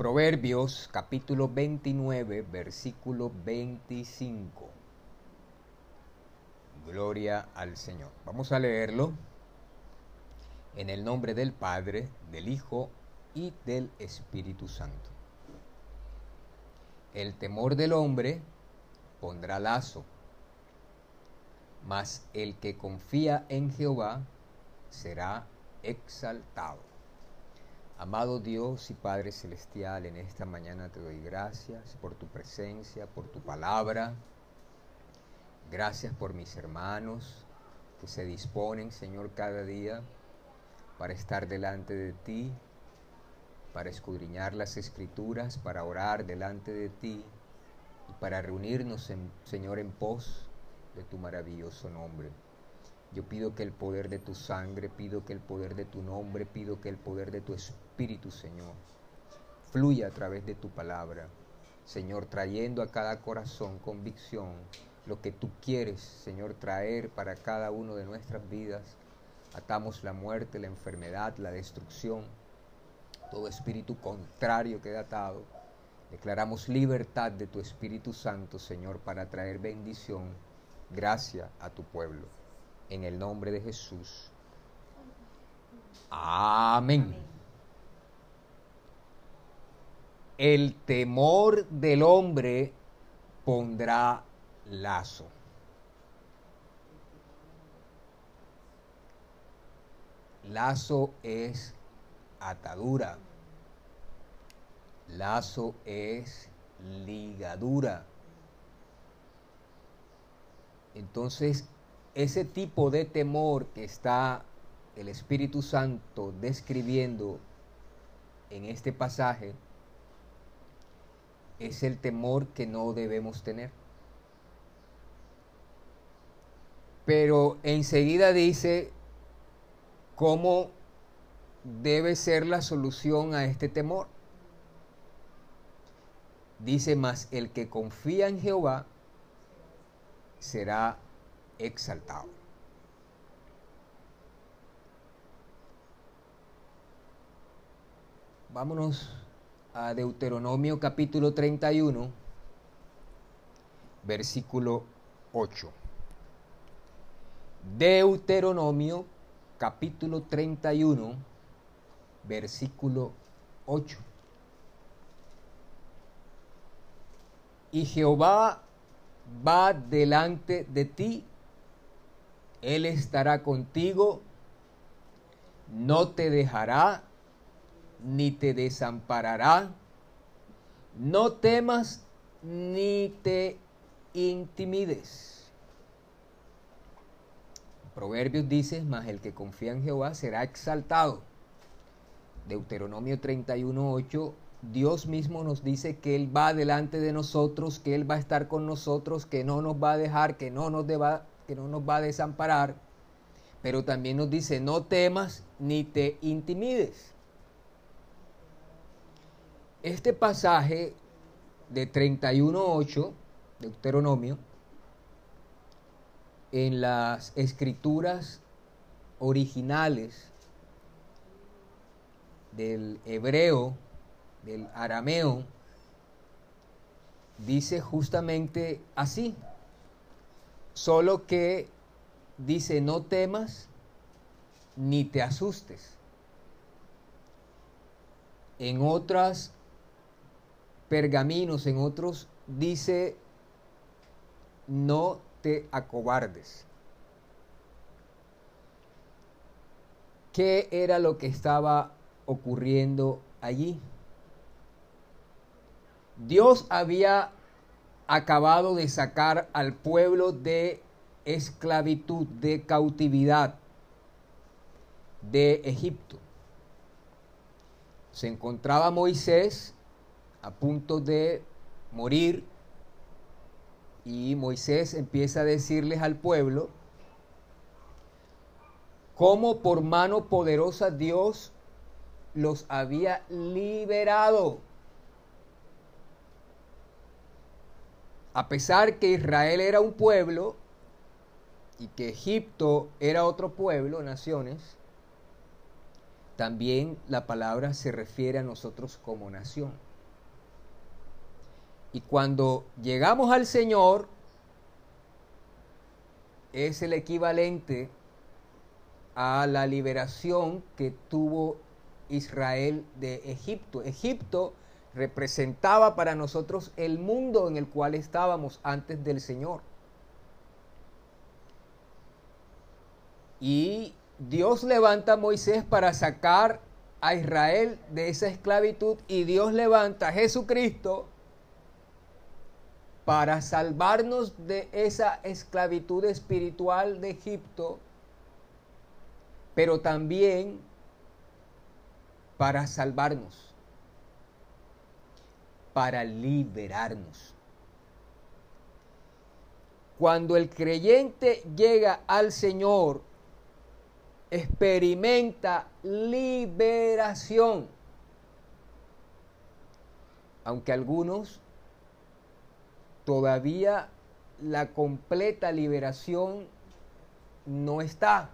Proverbios capítulo 29, versículo 25. Gloria al Señor. Vamos a leerlo en el nombre del Padre, del Hijo y del Espíritu Santo. El temor del hombre pondrá lazo, mas el que confía en Jehová será exaltado. Amado Dios y Padre Celestial, en esta mañana te doy gracias por tu presencia, por tu palabra. Gracias por mis hermanos que se disponen, Señor, cada día para estar delante de ti, para escudriñar las escrituras, para orar delante de ti y para reunirnos, Señor, en pos de tu maravilloso nombre. Yo pido que el poder de tu sangre, pido que el poder de tu nombre, pido que el poder de tu Espíritu, Señor, fluya a través de tu palabra. Señor, trayendo a cada corazón convicción lo que tú quieres, Señor, traer para cada uno de nuestras vidas. Atamos la muerte, la enfermedad, la destrucción, todo espíritu contrario queda atado. Declaramos libertad de tu Espíritu Santo, Señor, para traer bendición, gracia a tu pueblo en el nombre de Jesús. Amén. El temor del hombre pondrá lazo. Lazo es atadura. Lazo es ligadura. Entonces, ese tipo de temor que está el Espíritu Santo describiendo en este pasaje es el temor que no debemos tener. Pero enseguida dice cómo debe ser la solución a este temor. Dice más, el que confía en Jehová será exaltado. Vámonos a Deuteronomio capítulo 31, versículo 8. Deuteronomio capítulo 31, versículo 8. Y Jehová va delante de ti él estará contigo, no te dejará, ni te desamparará. No temas ni te intimides. Proverbios dice, mas el que confía en Jehová será exaltado. Deuteronomio 31.8, Dios mismo nos dice que Él va delante de nosotros, que Él va a estar con nosotros, que no nos va a dejar, que no nos, deba, que no nos va a desamparar, pero también nos dice, no temas ni te intimides. Este pasaje de 31.8, Deuteronomio, en las escrituras originales del hebreo, del arameo, dice justamente así, Solo que dice, no temas ni te asustes. En otras pergaminos, en otros, dice, no te acobardes. ¿Qué era lo que estaba ocurriendo allí? Dios había acabado de sacar al pueblo de esclavitud, de cautividad de Egipto. Se encontraba Moisés a punto de morir y Moisés empieza a decirles al pueblo cómo por mano poderosa Dios los había liberado. A pesar que Israel era un pueblo y que Egipto era otro pueblo, naciones, también la palabra se refiere a nosotros como nación. Y cuando llegamos al Señor, es el equivalente a la liberación que tuvo Israel de Egipto. Egipto representaba para nosotros el mundo en el cual estábamos antes del Señor. Y Dios levanta a Moisés para sacar a Israel de esa esclavitud y Dios levanta a Jesucristo para salvarnos de esa esclavitud espiritual de Egipto, pero también para salvarnos, para liberarnos. Cuando el creyente llega al Señor, experimenta liberación. Aunque algunos todavía la completa liberación no está.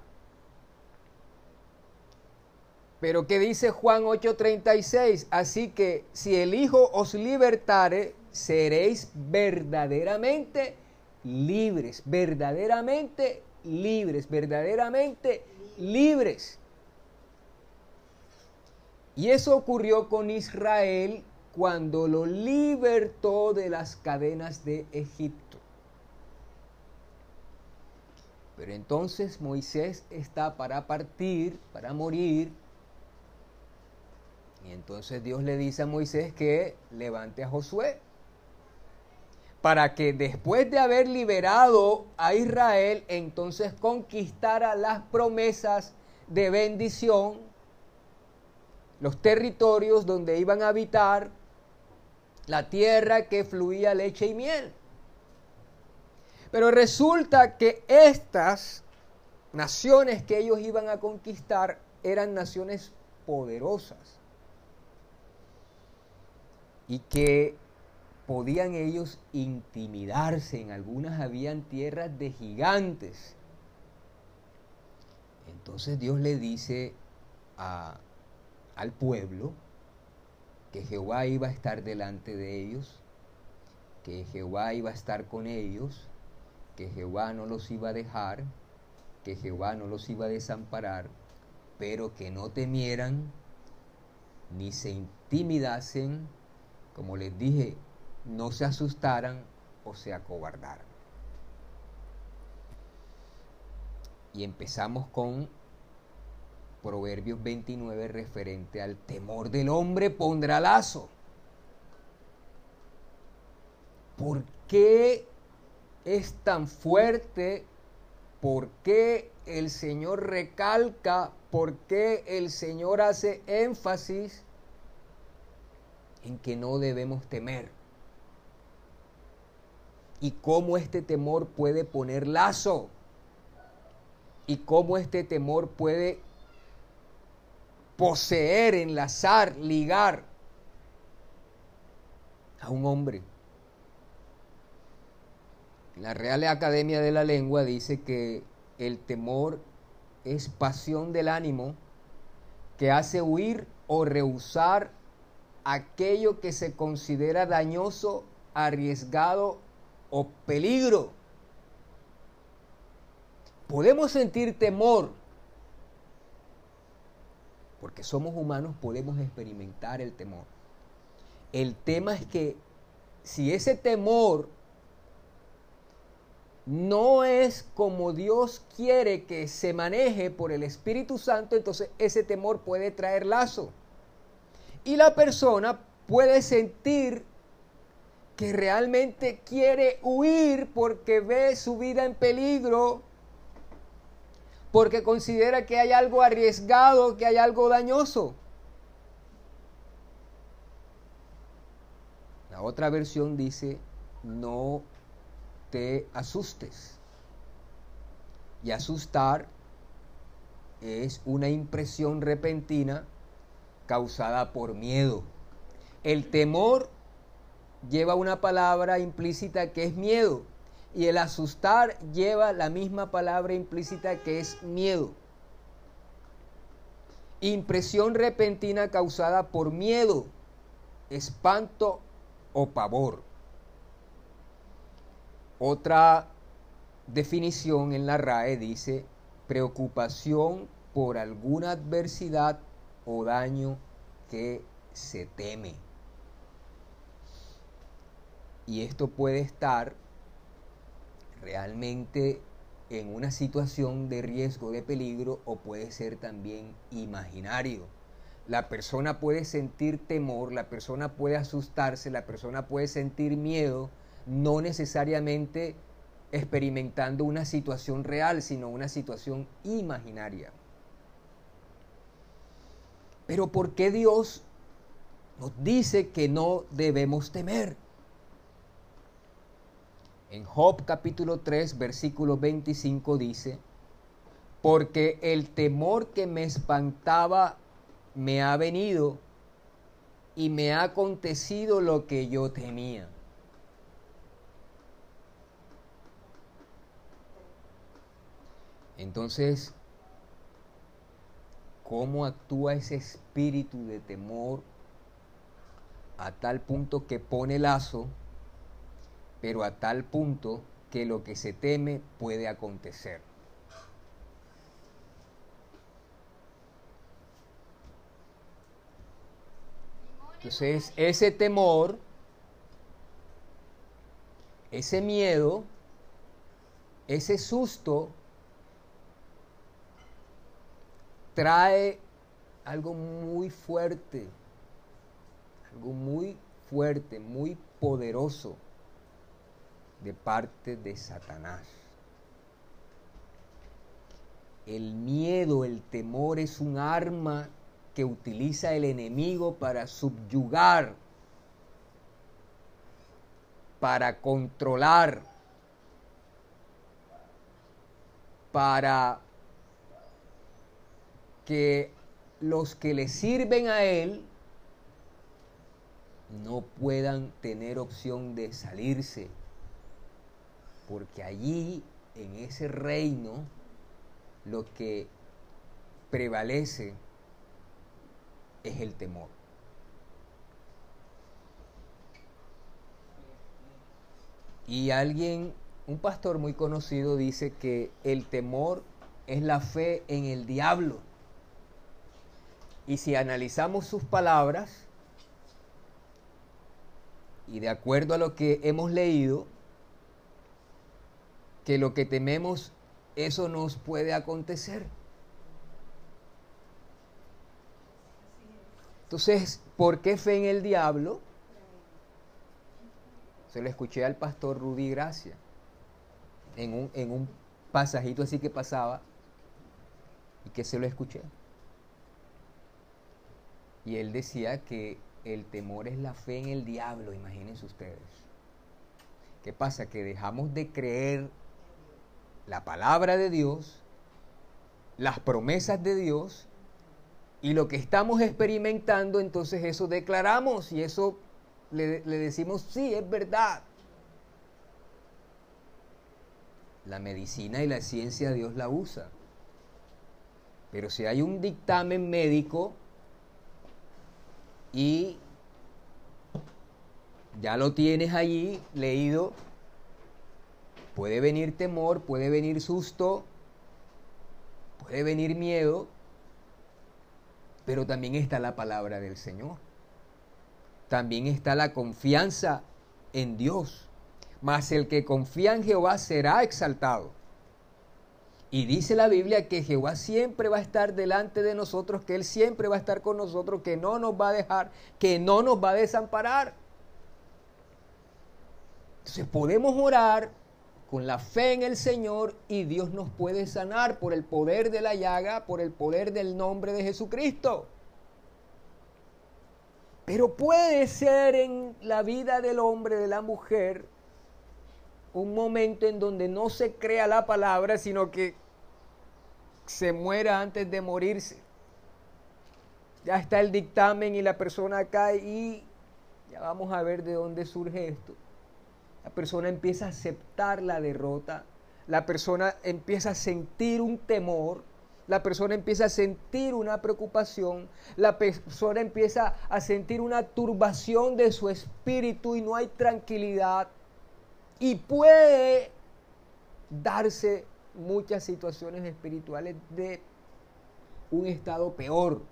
Pero ¿qué dice Juan 8:36? Así que si el Hijo os libertare, seréis verdaderamente libres, verdaderamente libres, verdaderamente libres. Y eso ocurrió con Israel cuando lo libertó de las cadenas de Egipto. Pero entonces Moisés está para partir, para morir. Y entonces Dios le dice a Moisés que levante a Josué para que después de haber liberado a Israel, entonces conquistara las promesas de bendición, los territorios donde iban a habitar, la tierra que fluía leche y miel. Pero resulta que estas naciones que ellos iban a conquistar eran naciones poderosas y que podían ellos intimidarse, en algunas habían tierras de gigantes. Entonces Dios le dice al pueblo, que Jehová iba a estar delante de ellos, que Jehová iba a estar con ellos, que Jehová no los iba a dejar, que Jehová no los iba a desamparar, pero que no temieran ni se intimidasen, como les dije, no se asustaran o se acobardaran. Y empezamos con Proverbios 29 referente al temor del hombre pondrá lazo. ¿Por qué es tan fuerte? ¿Por qué el Señor recalca? ¿Por qué el Señor hace énfasis en que no debemos temer? Y cómo este temor puede poner lazo. Y cómo este temor puede poseer, enlazar, ligar a un hombre. La Real Academia de la Lengua dice que el temor es pasión del ánimo que hace huir o rehusar aquello que se considera dañoso, arriesgado o peligro. Podemos sentir temor porque somos humanos, podemos experimentar el temor. El tema es que si ese temor no es como Dios quiere que se maneje por el Espíritu Santo, entonces ese temor puede traer lazo. Y la persona puede sentir que realmente quiere huir porque ve su vida en peligro porque considera que hay algo arriesgado, que hay algo dañoso. La otra versión dice, no te asustes. Y asustar es una impresión repentina causada por miedo. El temor lleva una palabra implícita que es miedo y el asustar lleva la misma palabra implícita que es miedo. Impresión repentina causada por miedo, espanto o pavor. Otra definición en la RAE dice preocupación por alguna adversidad o daño que se teme. Y esto puede estar realmente en una situación de riesgo, de peligro, o puede ser también imaginario. La persona puede sentir temor, la persona puede asustarse, la persona puede sentir miedo, no necesariamente experimentando una situación real, sino una situación imaginaria. Pero ¿por qué Dios nos dice que no debemos temer? En Job capítulo 3, versículo 25 dice, porque el temor que me espantaba me ha venido y me ha acontecido lo que yo temía. Entonces, ¿cómo actúa ese espíritu de temor a tal punto que pone lazo pero a tal punto que lo que se teme puede acontecer. Entonces, ese temor, ese miedo, ese susto, trae algo muy fuerte, algo muy fuerte, muy poderoso de parte de Satanás. El miedo, el temor es un arma que utiliza el enemigo para subyugar, para controlar, para que los que le sirven a él no puedan tener opción de salirse porque allí, en ese reino, lo que prevalece es el temor. Y alguien, un pastor muy conocido, dice que el temor es la fe en el diablo. Y si analizamos sus palabras, y de acuerdo a lo que hemos leído, que lo que tememos, eso nos puede acontecer. Entonces, ¿por qué fe en el diablo? Se lo escuché al pastor Rudy Gracia en un, en un pasajito así que pasaba y que se lo escuché. Y él decía que el temor es la fe en el diablo, imagínense ustedes. ¿Qué pasa? Que dejamos de creer la palabra de Dios, las promesas de Dios y lo que estamos experimentando, entonces eso declaramos y eso le, decimos, sí, es verdad. La medicina y la ciencia Dios la usa. Pero si hay un dictamen médico y ya lo tienes allí leído, Puede venir temor, puede venir susto, puede venir miedo, pero también está la palabra del Señor. También está la confianza en Dios. Mas el que confía en Jehová será exaltado. Y dice la Biblia que Jehová siempre va a estar delante de nosotros, que Él siempre va a estar con nosotros, que no nos va a dejar, que no nos va a desamparar. Entonces podemos orar, con la fe en el Señor y Dios nos puede sanar por el poder de la llaga, por el poder del nombre de Jesucristo. Pero puede ser en la vida del hombre, de la mujer, un momento en donde no se crea la palabra, sino que se muera antes de morirse. Ya está el dictamen y la persona cae y ya vamos a ver de dónde surge esto. La persona empieza a aceptar la derrota, la persona empieza a sentir un temor, la persona empieza a sentir una preocupación, la persona empieza a sentir una turbación de su espíritu y no hay tranquilidad. Y puede darse muchas situaciones espirituales de un estado peor.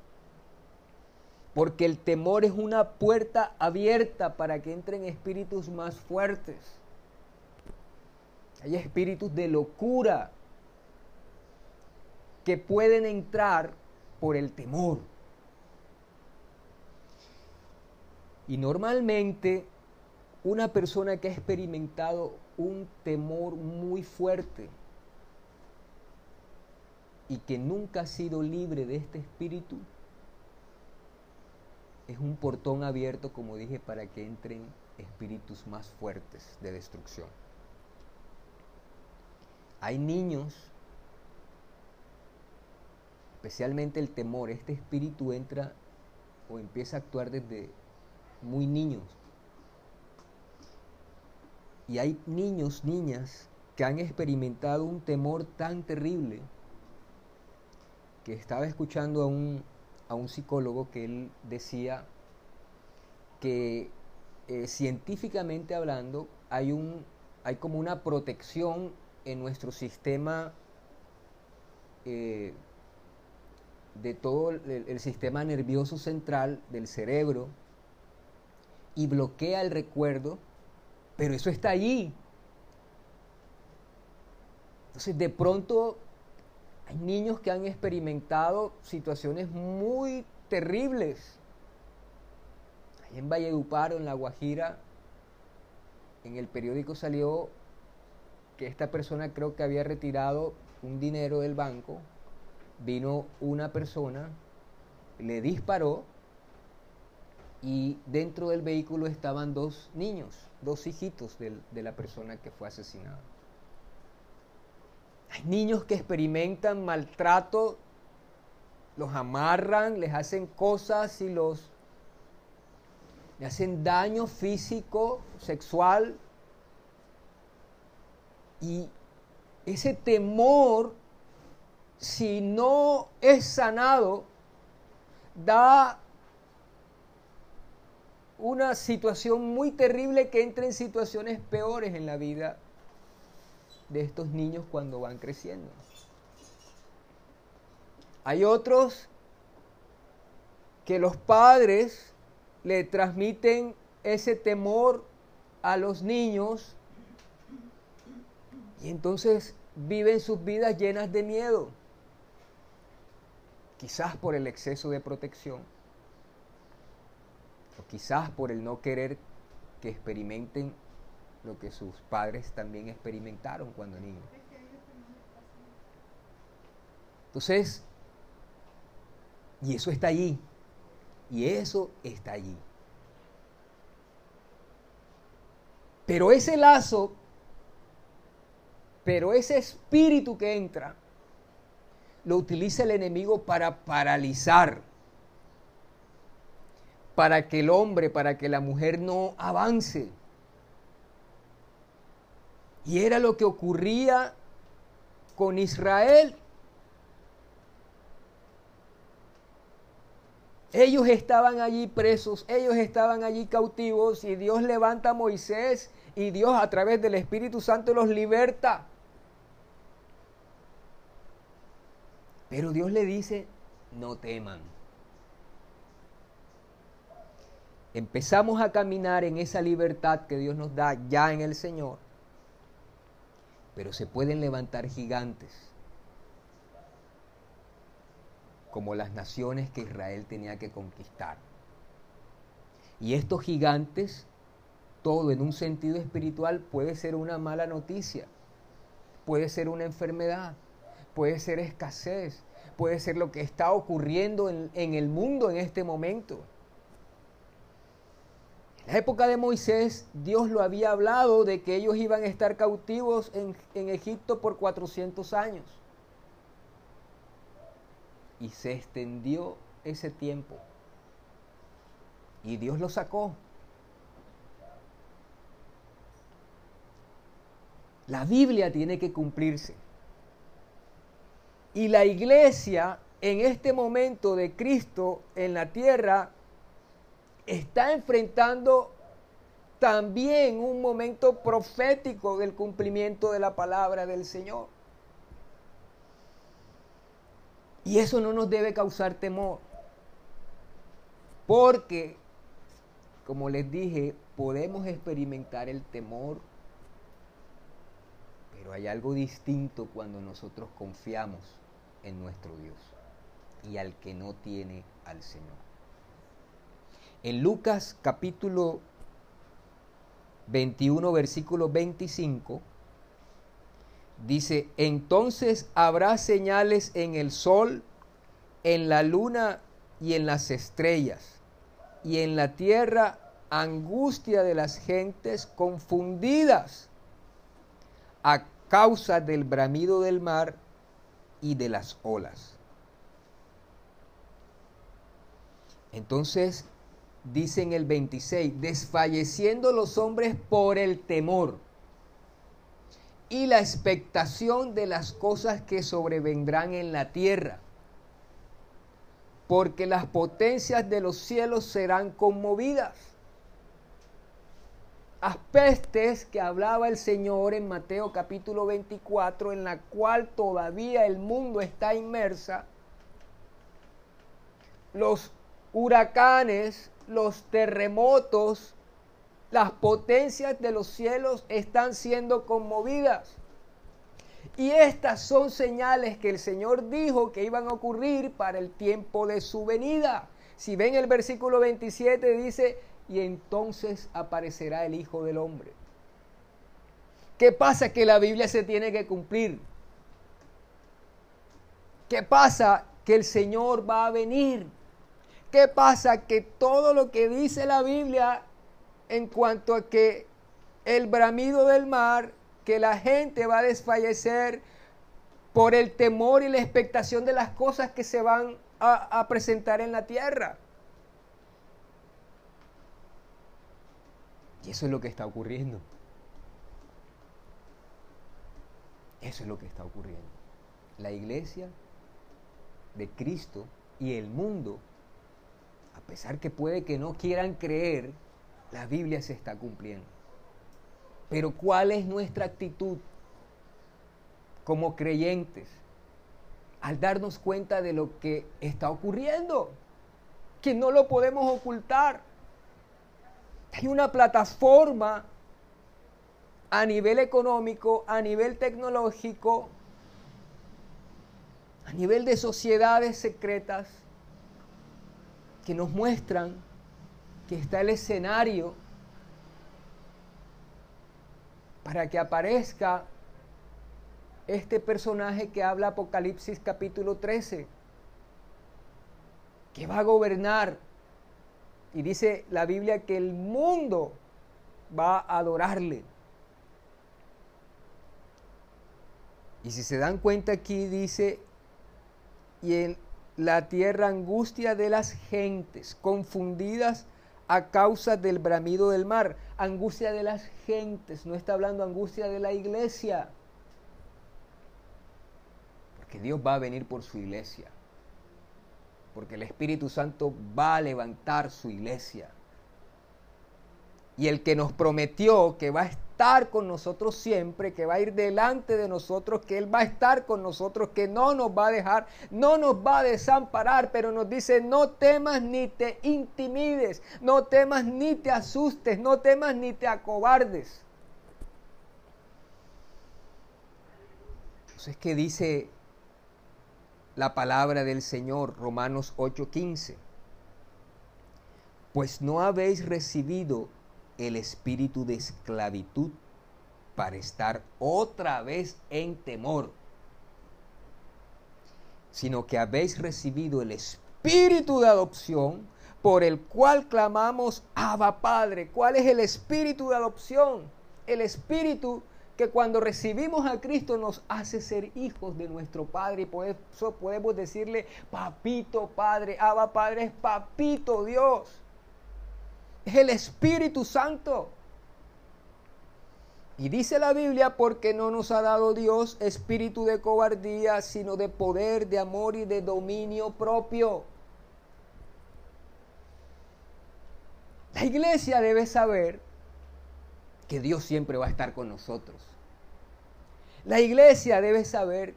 Porque el temor es una puerta abierta para que entren espíritus más fuertes. Hay espíritus de locura que pueden entrar por el temor. Y normalmente una persona que ha experimentado un temor muy fuerte y que nunca ha sido libre de este espíritu, es un portón abierto, como dije, para que entren espíritus más fuertes de destrucción. Hay niños, especialmente el temor, este espíritu entra o empieza a actuar desde muy niños. Y hay niños, niñas, que han experimentado un temor tan terrible que estaba escuchando a un, a un psicólogo que él decía que eh, científicamente hablando hay, un, hay como una protección en nuestro sistema eh, de todo el, sistema nervioso central del cerebro y bloquea el recuerdo, pero eso está allí. Entonces de pronto hay niños que han experimentado situaciones muy terribles. Ahí en Valledupar, en La Guajira, en el periódico salió que esta persona creo que había retirado un dinero del banco. Vino una persona, le disparó y dentro del vehículo estaban dos niños, dos hijitos de la persona que fue asesinada. Hay niños que experimentan maltrato, los amarran, les hacen cosas y los le hacen daño físico, sexual. Y ese temor, si no es sanado, da una situación muy terrible que entra en situaciones peores en la vida de estos niños cuando van creciendo. Hay otros que los padres le transmiten ese temor a los niños y entonces viven sus vidas llenas de miedo, quizás por el exceso de protección, o quizás por el no querer que experimenten lo que sus padres también experimentaron cuando niños. Entonces, y eso está allí, y eso está allí. Pero ese lazo, pero ese espíritu que entra, lo utiliza el enemigo para paralizar, para que el hombre, para que la mujer no avance. Y era lo que ocurría con Israel. Ellos estaban allí presos, ellos estaban allí cautivos y Dios levanta a Moisés y Dios a través del Espíritu Santo los liberta. Pero Dios le dice, no teman. Empezamos a caminar en esa libertad que Dios nos da ya en el Señor pero se pueden levantar gigantes, como las naciones que Israel tenía que conquistar. Y estos gigantes, todo en un sentido espiritual, puede ser una mala noticia, puede ser una enfermedad, puede ser escasez, puede ser lo que está ocurriendo en, el mundo en este momento. La época de Moisés, Dios lo había hablado de que ellos iban a estar cautivos en, en Egipto por 400 años. Y se extendió ese tiempo. Y Dios lo sacó. La Biblia tiene que cumplirse. Y la iglesia en este momento de Cristo en la tierra está enfrentando también un momento profético del cumplimiento de la palabra del Señor. Y eso no nos debe causar temor. Porque, como les dije, podemos experimentar el temor pero hay algo distinto cuando nosotros confiamos en nuestro Dios y al que no tiene al Señor. En Lucas capítulo 21, versículo 25, dice, entonces habrá señales en el sol, en la luna y en las estrellas, y en la tierra angustia de las gentes confundidas a causa del bramido del mar y de las olas. Entonces dice en el 26, desfalleciendo los hombres por el temor y la expectación de las cosas que sobrevendrán en la tierra, porque las potencias de los cielos serán conmovidas. Pestes que hablaba el Señor en Mateo capítulo 24, en la cual todavía el mundo está inmersa, los huracanes, los terremotos, las potencias de los cielos están siendo conmovidas. Y estas son señales que el Señor dijo que iban a ocurrir para el tiempo de su venida. Si ven el versículo 27 dice, y entonces aparecerá el Hijo del Hombre. ¿Qué pasa? Que la Biblia se tiene que cumplir. ¿Qué pasa? Que el Señor va a venir. ¿Qué pasa? Que todo lo que dice la Biblia en cuanto a que el bramido del mar, que la gente va a desfallecer por el temor y la expectación de las cosas que se van a, presentar en la tierra. Y eso es lo que está ocurriendo. Eso es lo que está ocurriendo. La iglesia de Cristo y el mundo, pesar que puede que no quieran creer, la Biblia se está cumpliendo. Pero ¿cuál es nuestra actitud como creyentes al darnos cuenta de lo que está ocurriendo? Que no lo podemos ocultar. Hay una plataforma a nivel económico, a nivel tecnológico, a nivel de sociedades secretas que nos muestran que está el escenario para que aparezca este personaje que habla Apocalipsis capítulo 13, que va a gobernar y dice la Biblia que el mundo va a adorarle. Y si se dan cuenta aquí dice, y en la tierra angustia de las gentes, confundidas a causa del bramido del mar. Angustia de las gentes, no está hablando angustia de la iglesia. Porque Dios va a venir por su iglesia porque el Espíritu Santo va a levantar su iglesia. Y el que nos prometió que va a estar con nosotros siempre, que va a ir delante de nosotros, que Él va a estar con nosotros, que no nos va a dejar, no nos va a desamparar, pero nos dice, no temas ni te intimides, no temas ni te asustes, no temas ni te acobardes. Entonces, ¿qué dice la palabra del Señor, Romanos 8:15. Pues no habéis recibido el espíritu de esclavitud para estar otra vez en temor, sino que habéis recibido el espíritu de adopción por el cual clamamos Abba Padre. ¿Cuál es el espíritu de adopción? El espíritu que cuando recibimos a Cristo nos hace ser hijos de nuestro Padre y por eso podemos decirle papito Padre, Abba Padre es papito Dios. Es el Espíritu Santo. Y dice la Biblia, porque no nos ha dado Dios espíritu de cobardía, sino de poder, de amor y de dominio propio. La iglesia debe saber que Dios siempre va a estar con nosotros. La iglesia debe saber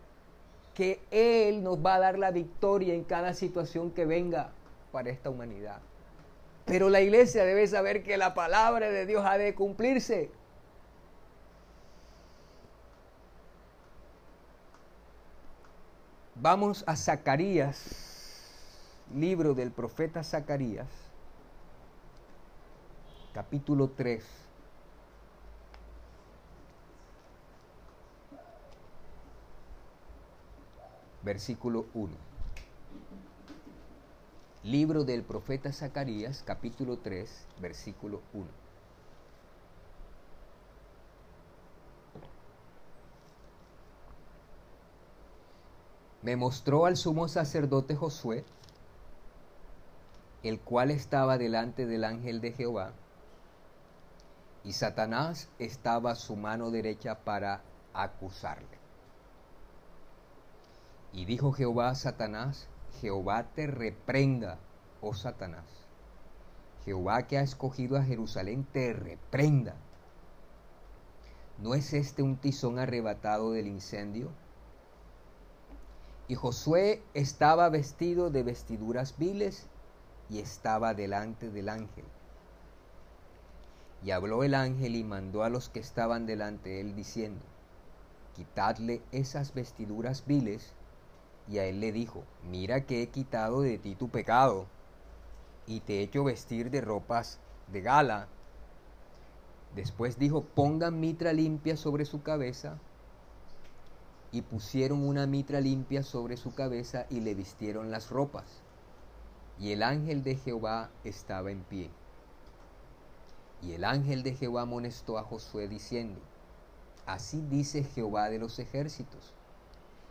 que Él nos va a dar la victoria en cada situación que venga para esta humanidad. Pero la iglesia debe saber que la palabra de Dios ha de cumplirse. Vamos a Zacarías, libro del profeta Zacarías, capítulo 3. Versículo 1. Libro del profeta Zacarías, capítulo 3, versículo 1. me mostró al sumo sacerdote Josué, el cual estaba delante del ángel de Jehová, y Satanás estaba a su mano derecha para acusarle. Y dijo Jehová a Satanás, Jehová te reprenda, oh Satanás. Jehová que ha escogido a Jerusalén te reprenda. ¿No es este un tizón arrebatado del incendio? Y Josué estaba vestido de vestiduras viles y estaba delante del ángel. Y habló el ángel y mandó a los que estaban delante de él diciendo, quitadle esas vestiduras viles. Y a él le dijo, mira que he quitado de ti tu pecado y te he hecho vestir de ropas de gala. Después dijo, pongan mitra limpia sobre su cabeza y pusieron una mitra limpia sobre su cabeza y le vistieron las ropas. Y el ángel de Jehová estaba en pie. Y el ángel de Jehová amonestó a Josué diciendo, Así dice Jehová de los ejércitos,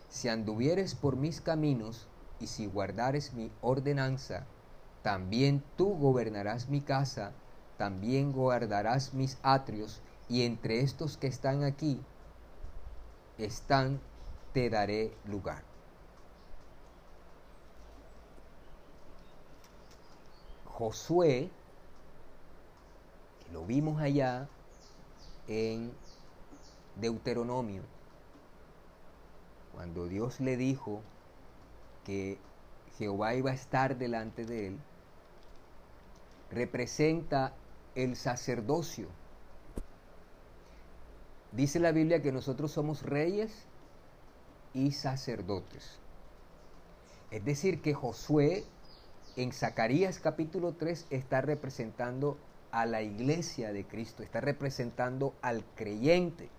si anduvieres por mis caminos y si guardares mi ordenanza, también tú gobernarás mi casa, también guardarás mis atrios, y entre estos que están aquí están, te daré lugar. Josué, que lo vimos allá en Deuteronomio, cuando Dios le dijo que Jehová iba a estar delante de él, representa el sacerdocio Dice la Biblia que nosotros somos reyes y sacerdotes. Es decir, que Josué en Zacarías capítulo 3 está representando a la iglesia de Cristo, está representando al creyente.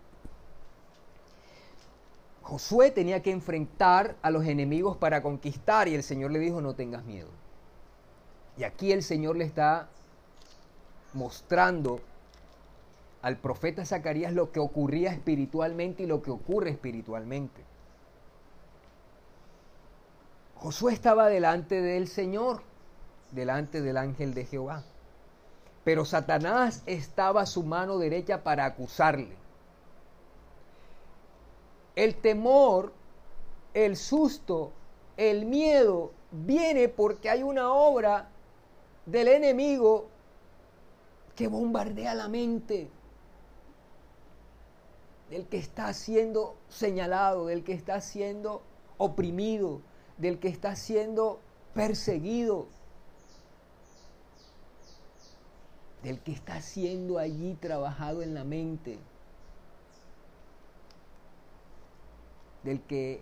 Josué tenía que enfrentar a los enemigos para conquistar y el Señor le dijo no tengas miedo. Y aquí el Señor le está mostrando al profeta Zacarías lo que ocurría espiritualmente y lo que ocurre espiritualmente. Josué estaba delante del Señor, delante del ángel de Jehová. Pero Satanás estaba a su mano derecha para acusarle. El temor, el susto, el miedo viene porque hay una obra del enemigo que bombardea la mente del que está siendo señalado, del que está siendo oprimido, del que está siendo perseguido, del que está siendo allí trabajado en la mente, del que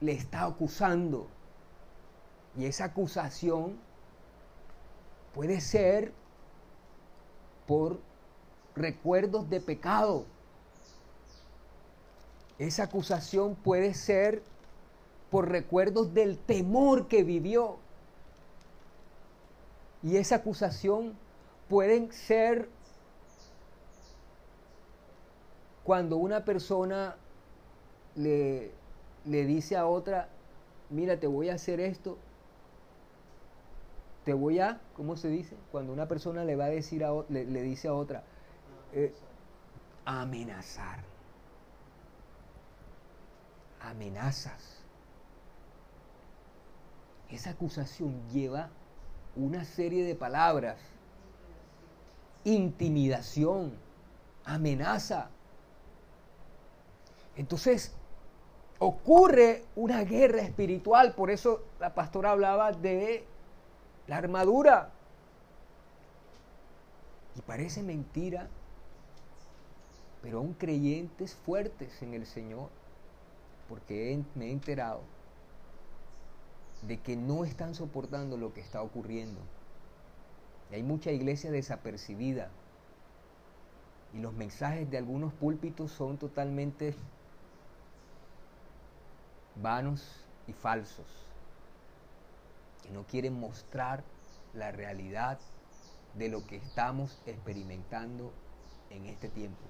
le está acusando. Y esa acusación puede ser por recuerdos de pecado, esa acusación puede ser por recuerdos del temor que vivió. Y esa acusación pueden ser cuando una persona le, le dice a otra, mira, te voy a hacer esto, te voy a, ¿cómo se dice? Cuando una persona le va a decir a, le, le dice a otra, eh, amenazar. Amenazas. Esa acusación lleva una serie de palabras. Intimidación, amenaza. Entonces, ocurre una guerra espiritual, por eso la pastora hablaba de la armadura. Y parece mentira, pero aún creyentes fuertes en el Señor, porque me he enterado de que no están soportando lo que está ocurriendo. Y hay mucha iglesia desapercibida. Y los mensajes de algunos púlpitos son totalmente vanos y falsos, que no quieren mostrar la realidad de lo que estamos experimentando en este tiempo.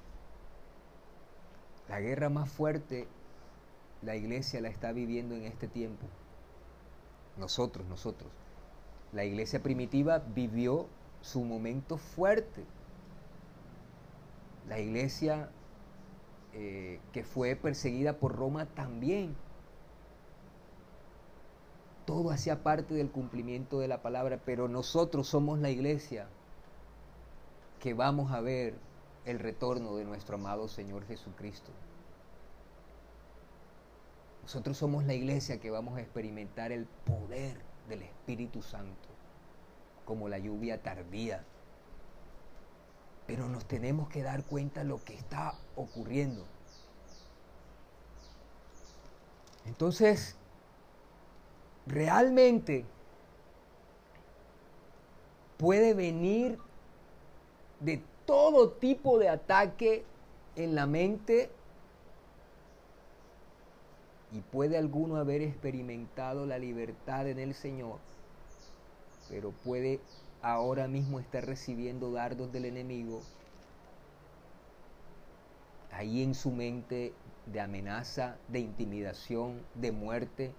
La guerra más fuerte la iglesia la está viviendo en este tiempo. Nosotros, nosotros. La iglesia primitiva vivió su momento fuerte. La iglesia eh, que fue perseguida por Roma también todo hacía parte del cumplimiento de la palabra, pero nosotros somos la iglesia que vamos a ver el retorno de nuestro amado Señor Jesucristo. Nosotros somos la iglesia que vamos a experimentar el poder del Espíritu Santo, como la lluvia tardía. Pero nos tenemos que dar cuenta de lo que está ocurriendo. Entonces, realmente puede venir de todo tipo de ataque en la mente y puede alguno haber experimentado la libertad en el Señor, pero puede ahora mismo estar recibiendo dardos del enemigo ahí en su mente de amenaza, de intimidación, de muerte,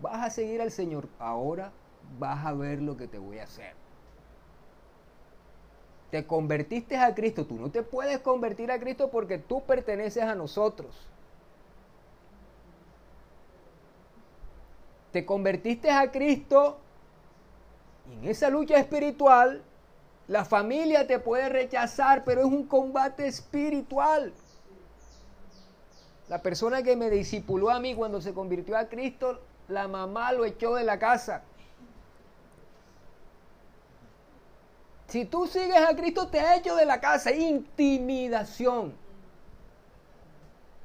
vas a seguir al Señor, ahora vas a ver lo que te voy a hacer. Te convertiste a Cristo, tú no te puedes convertir a Cristo porque tú perteneces a nosotros. Te convertiste a Cristo en esa lucha espiritual la familia te puede rechazar, pero es un combate espiritual. La persona que me discipuló a mí cuando se convirtió a Cristo la mamá lo echó de la casa. Si tú sigues a Cristo, te ha hecho de la casa. Intimidación.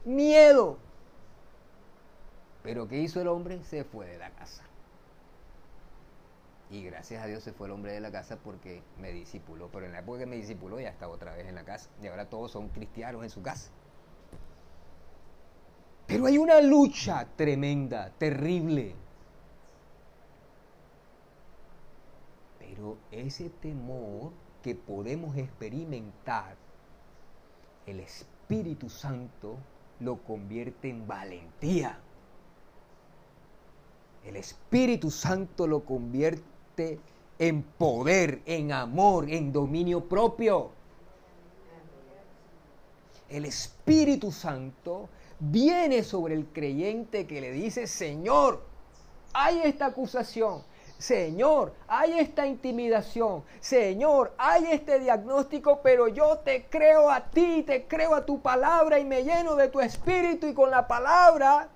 Miedo. Pero ¿qué hizo el hombre? Se fue de la casa. Y gracias a Dios se fue el hombre de la casa porque me discipuló. Pero en la época que me discipuló ya estaba otra vez en la casa. Y ahora todos son cristianos en su casa. Pero hay una lucha tremenda, terrible. Pero ese temor que podemos experimentar, el Espíritu Santo lo convierte en valentía. El Espíritu Santo lo convierte en poder, en amor, en dominio propio. El Espíritu Santo viene sobre el creyente que le dice, Señor, hay esta acusación, Señor, hay esta intimidación, Señor, hay este diagnóstico, pero yo te creo a ti, te creo a tu palabra y me lleno de tu espíritu y con la palabra,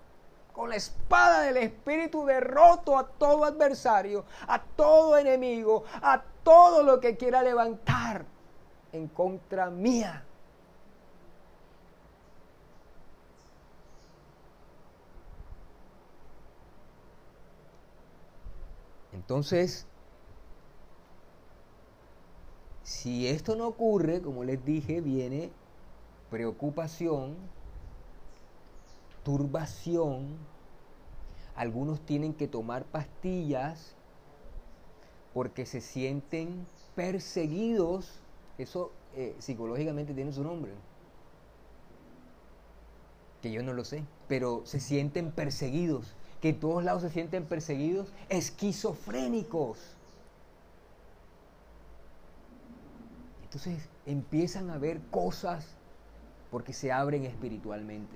con la espada del espíritu derroto a todo adversario, a todo enemigo, a todo lo que quiera levantar en contra mía. Entonces, si esto no ocurre, como les dije, viene preocupación, turbación, algunos tienen que tomar pastillas porque se sienten perseguidos. Eso eh, psicológicamente tiene su nombre. Que yo no lo sé, pero se sienten perseguidos. Que todos lados se sienten perseguidos, esquizofrénicos. Entonces empiezan a ver cosas porque se abren espiritualmente.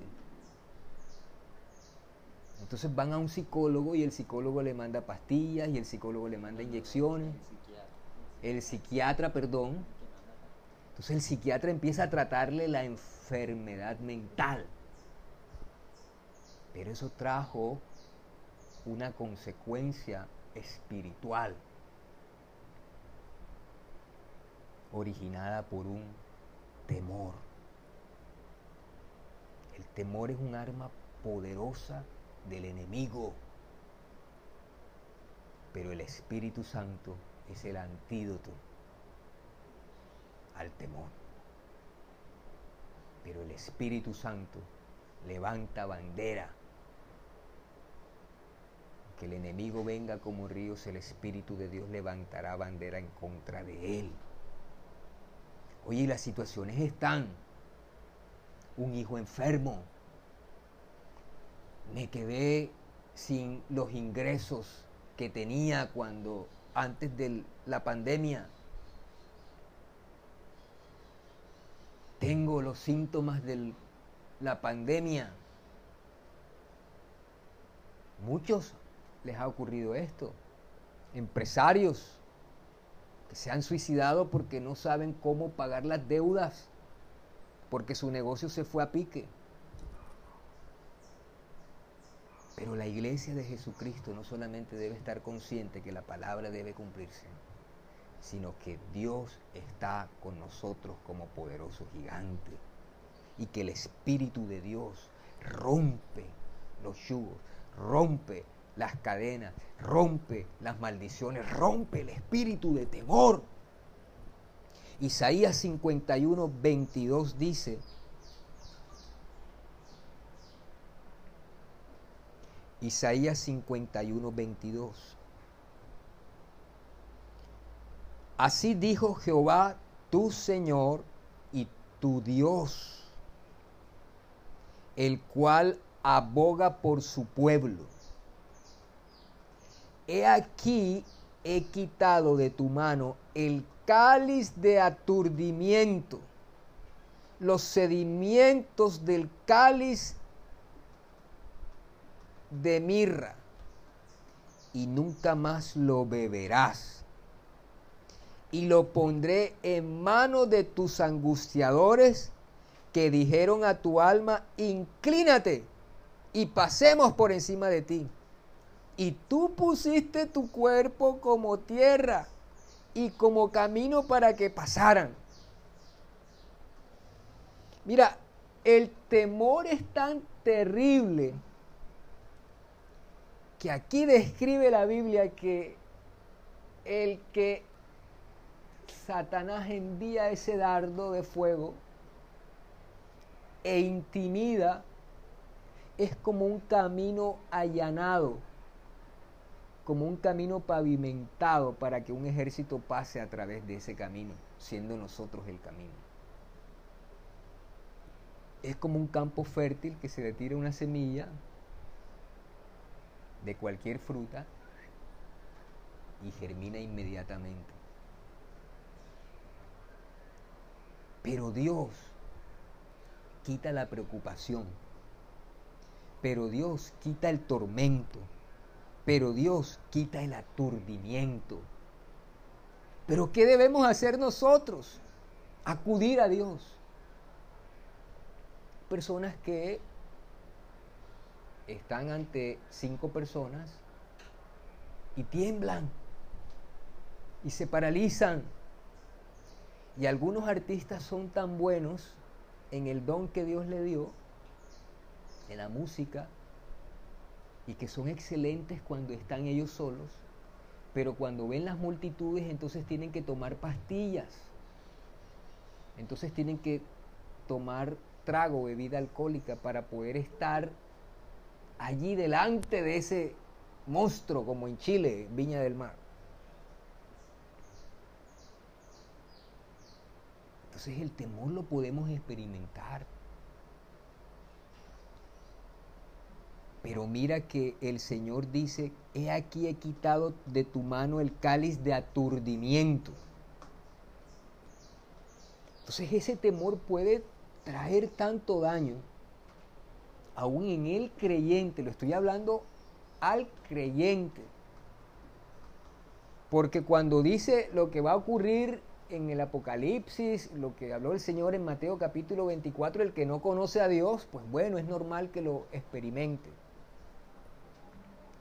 Entonces van a un psicólogo y el psicólogo le manda pastillas y el psicólogo le manda inyecciones. El psiquiatra, perdón. Entonces el psiquiatra empieza a tratarle la enfermedad mental. Pero eso trajo una consecuencia espiritual originada por un temor. El temor es un arma poderosa del enemigo. Pero el Espíritu Santo es el antídoto al temor. Pero el Espíritu Santo levanta bandera. Que el enemigo venga como ríos, el Espíritu de Dios levantará bandera en contra de él. Oye, las situaciones están. Un hijo enfermo, me quedé sin los ingresos que tenía cuando antes de la pandemia. Tengo los síntomas de la pandemia. Muchos les ha ocurrido esto. Empresarios que se han suicidado porque no saben cómo pagar las deudas, porque su negocio se fue a pique. Pero la iglesia de Jesucristo no solamente debe estar consciente que la palabra debe cumplirse, sino que Dios está con nosotros como poderoso gigante y que el Espíritu de Dios rompe los yugos, rompe las cadenas, rompe las maldiciones, rompe el espíritu de temor. Isaías 51, 22 dice, Isaías 51, 22. Así dijo Jehová, tu Señor y tu Dios, el cual aboga por su pueblo. He aquí, he quitado de tu mano el cáliz de aturdimiento, los sedimentos del cáliz de mirra y nunca más lo beberás. Y lo pondré en manos de tus angustiadores que dijeron a tu alma, inclínate y pasemos por encima de ti. Y tú pusiste tu cuerpo como tierra y como camino para que pasaran. Mira, el temor es tan terrible que aquí describe la Biblia que el que Satanás envía ese dardo de fuego e intimida es como un camino allanado, como un camino pavimentado para que un ejército pase a través de ese camino, siendo nosotros el camino. Es como un campo fértil que se le tira una semilla de cualquier fruta y germina inmediatamente. Pero Dios quita la preocupación, pero Dios quita el tormento, pero Dios quita el aturdimiento. Pero ¿qué debemos hacer nosotros? Acudir a Dios. Personas que están ante cinco personas y tiemblan y se paralizan. Y algunos artistas son tan buenos en el don que Dios le dio, en la música, y que son excelentes cuando están ellos solos, pero cuando ven las multitudes entonces tienen que tomar pastillas, entonces tienen que tomar trago, bebida alcohólica para poder estar allí delante de ese monstruo como en Chile, Viña del Mar. Entonces el temor lo podemos experimentar. Pero mira que el Señor dice, he aquí he quitado de tu mano el cáliz de aturdimiento. Entonces ese temor puede traer tanto daño, aún en el creyente, lo estoy hablando al creyente. Porque cuando dice lo que va a ocurrir en el Apocalipsis, lo que habló el Señor en Mateo capítulo 24, el que no conoce a Dios, pues bueno, es normal que lo experimente.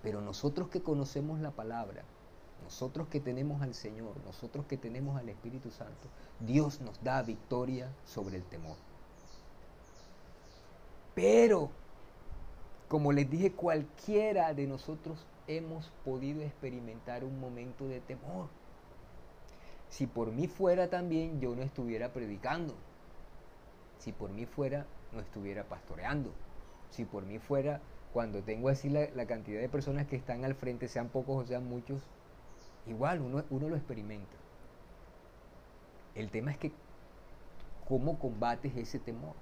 Pero nosotros que conocemos la palabra, nosotros que tenemos al Señor, nosotros que tenemos al Espíritu Santo, Dios nos da victoria sobre el temor. Pero, como les dije, cualquiera de nosotros hemos podido experimentar un momento de temor. Si por mí fuera también, yo no estuviera predicando. Si por mí fuera, no estuviera pastoreando. Si por mí fuera, cuando tengo así la, cantidad de personas que están al frente, sean pocos o sean muchos, igual uno, uno lo experimenta. El tema es que cómo combates ese temor.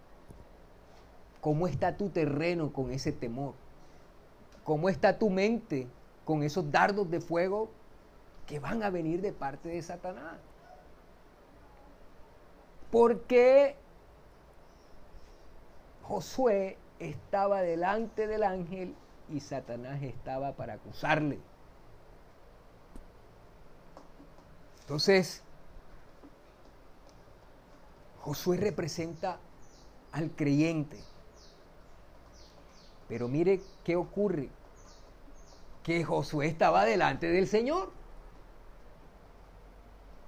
¿Cómo está tu terreno con ese temor? ¿Cómo está tu mente con esos dardos de fuego que van a venir de parte de Satanás? ¿Por qué Josué estaba delante del ángel y Satanás estaba para acusarle. Entonces, Josué representa al creyente. Pero mire qué ocurre. Que Josué estaba delante del Señor.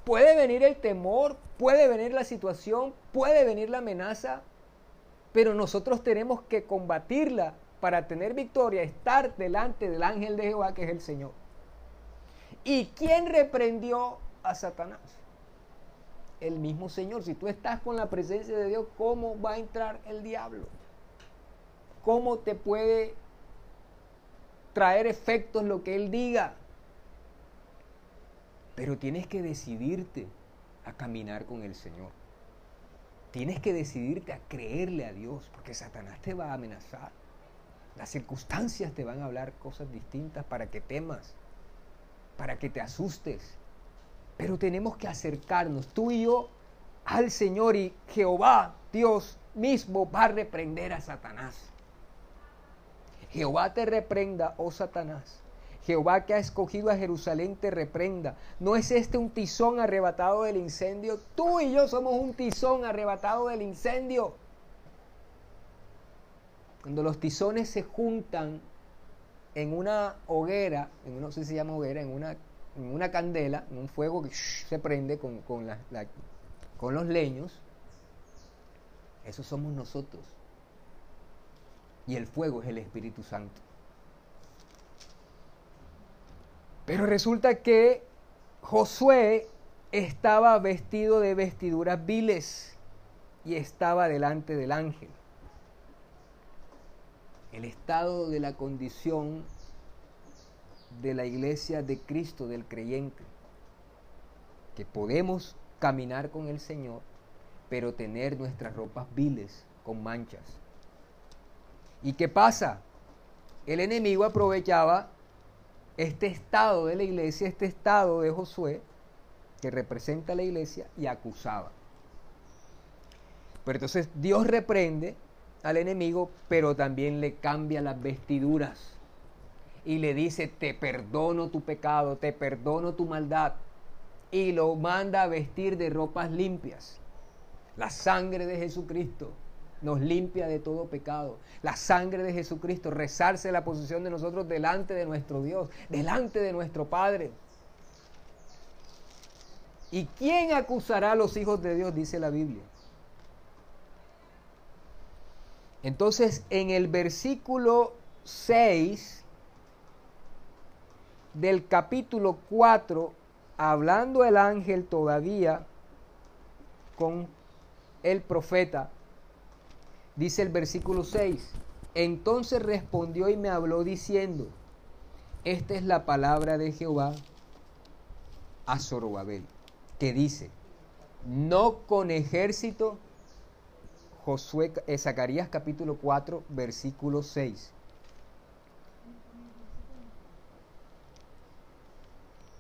Puede venir el temor, puede venir la situación, puede venir la amenaza, pero nosotros tenemos que combatirla para tener victoria, estar delante del ángel de Jehová que es el Señor. ¿Y quién reprendió a Satanás? El mismo Señor. Si tú estás con la presencia de Dios, ¿cómo va a entrar el diablo? ¿Cómo te puede traer efectos lo que Él diga? Pero tienes que decidirte a caminar con el Señor. Tienes que decidirte a creerle a Dios, porque Satanás te va a amenazar. Las circunstancias te van a hablar cosas distintas para que temas, para que te asustes. Pero tenemos que acercarnos, tú y yo, al Señor y Jehová, Dios mismo, va a reprender a Satanás. Jehová te reprenda, oh Satanás. Jehová que ha escogido a Jerusalén te reprenda. ¿No es este un tizón arrebatado del incendio? Tú y yo somos un tizón arrebatado del incendio. Cuando los tizones se juntan en una hoguera, en, no sé si se llama hoguera, en una, en una candela, en un fuego que se prende con, con, con los leños, eso somos nosotros. Y el fuego es el Espíritu Santo. Pero resulta que Josué estaba vestido de vestiduras viles y estaba delante del ángel. El estado de la condición de la iglesia de Cristo, del creyente, que podemos caminar con el Señor, pero tener nuestras ropas viles con manchas. ¿Y qué pasa? El enemigo aprovechaba este estado de la iglesia, este estado de Josué, que representa a la iglesia, y acusaba. Pero entonces Dios reprende al enemigo, pero también le cambia las vestiduras. Y le dice, te perdono tu pecado, te perdono tu maldad. Y lo manda a vestir de ropas limpias. La sangre de Jesucristo nos limpia de todo pecado. La sangre de Jesucristo rezarse la posición de nosotros delante de nuestro Dios, delante de nuestro Padre. ¿Y quién acusará a los hijos de Dios? Dice la Biblia. Entonces, en el versículo 6 del capítulo 4, hablando el ángel todavía con el profeta, Dice el versículo 6, entonces respondió y me habló diciendo, esta es la palabra de Jehová a Zorobabel, que dice, no con ejército. Josué, eh, Zacarías capítulo 4, versículo 6.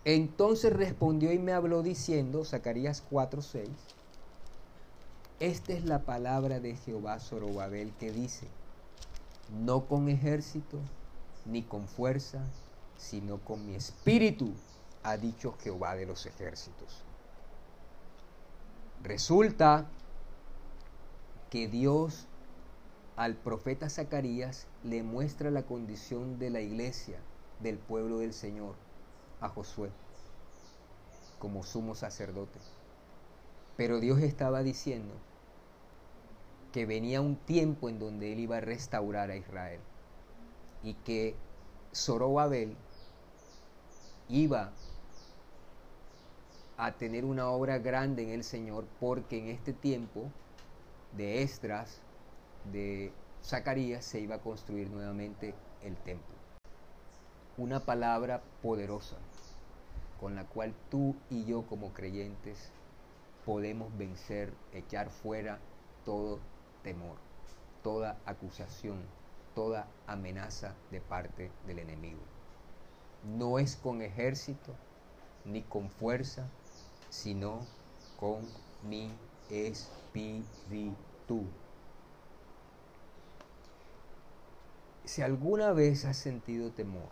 Entonces respondió y me habló diciendo, Zacarías 4, 6, esta es la palabra de Jehová Zorobabel que dice, no con ejército ni con fuerza, sino con mi espíritu, ha dicho Jehová de los ejércitos. Resulta que Dios al profeta Zacarías le muestra la condición de la iglesia, del pueblo del Señor, a Josué, como sumo sacerdote. Pero Dios estaba diciendo que venía un tiempo en donde él iba a restaurar a Israel y que Zorobabel iba a tener una obra grande en el Señor porque en este tiempo de Estras, de Zacarías, se iba a construir nuevamente el templo. Una palabra poderosa con la cual tú y yo como creyentes podemos vencer, echar fuera todo temor, toda acusación, toda amenaza de parte del enemigo. No es con ejército ni con fuerza, sino con mi espíritu. Si alguna vez has sentido temor,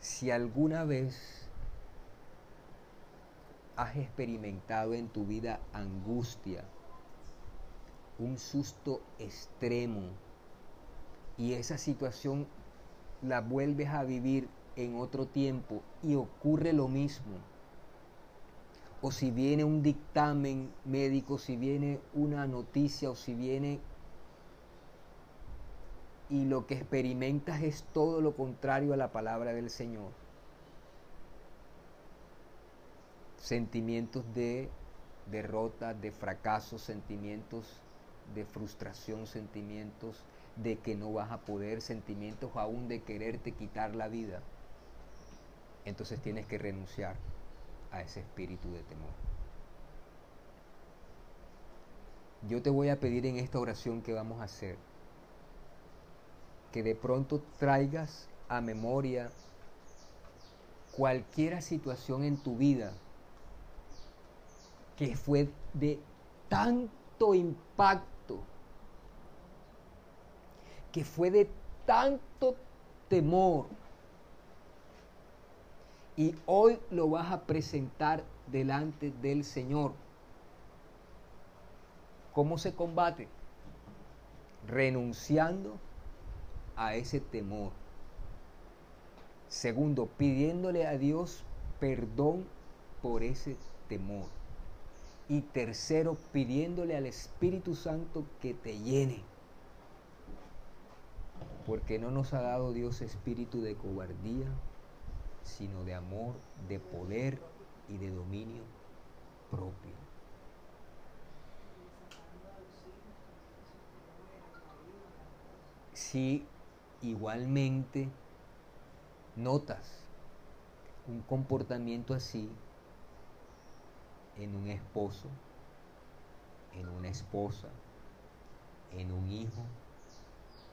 si alguna vez has experimentado en tu vida angustia, un susto extremo, y esa situación la vuelves a vivir en otro tiempo y ocurre lo mismo, o si viene un dictamen médico, si viene una noticia o si viene y lo que experimentas es todo lo contrario a la palabra del Señor. Sentimientos de derrota, de fracaso, sentimientos de frustración, sentimientos de que no vas a poder, sentimientos aún de quererte quitar la vida. Entonces tienes que renunciar a ese espíritu de temor. Yo te voy a pedir en esta oración que vamos a hacer que de pronto traigas a memoria cualquier situación en tu vida que fue de tanto impacto, que fue de tanto temor, y hoy lo vas a presentar delante del Señor. ¿Cómo se combate? Renunciando a ese temor. Segundo, pidiéndole a Dios perdón por ese temor. Y tercero, pidiéndole al Espíritu Santo que te llene. Porque no nos ha dado Dios espíritu de cobardía, sino de amor, de poder y de dominio propio. Si igualmente notas un comportamiento así en un esposo, en una esposa, en un hijo,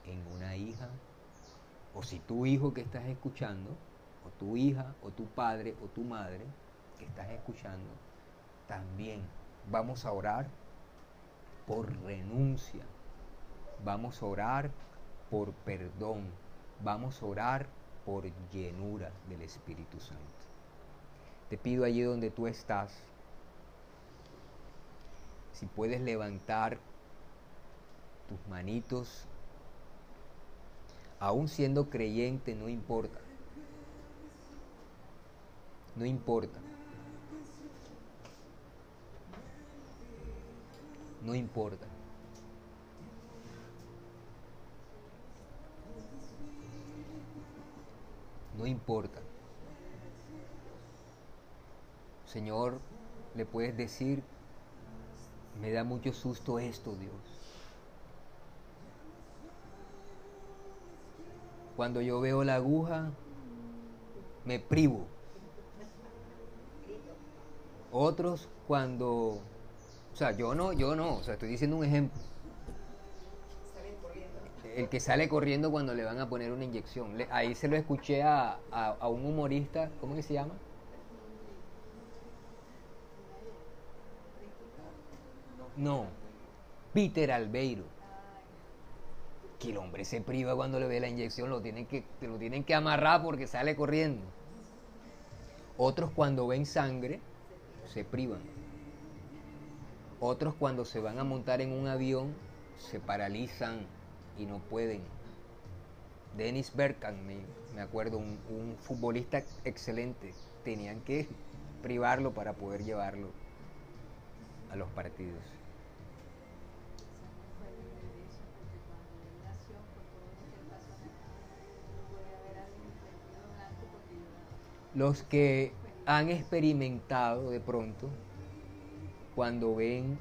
en una hija, o si tu hijo que estás escuchando o tu hija, o tu padre, o tu madre que estás escuchando, también vamos a orar por renuncia. Vamos a orar por perdón. Vamos a orar por llenura del Espíritu Santo. Te pido allí donde tú estás, si puedes levantar tus manitos, aún siendo creyente, no importa. No importa. No importa. No importa. Señor, le puedes decir, me da mucho susto esto, Dios. Cuando yo veo la aguja, me privo Otros cuando, o sea, yo no, yo no, o sea, estoy diciendo un ejemplo. El que sale corriendo cuando le van a poner una inyección. Ahí se lo escuché a, a- a un humorista, ¿cómo que se llama? No, Peter Albeiro. Que el hombre se priva cuando le ve la inyección, lo tienen que, lo tienen que amarrar porque sale corriendo. Otros cuando ven sangre se privan. Otros cuando se van a montar en un avión se paralizan y no pueden. Dennis Bergkamp, me, me acuerdo, un futbolista excelente, tenían que privarlo para poder llevarlo a los partidos. Los que han experimentado de pronto, cuando ven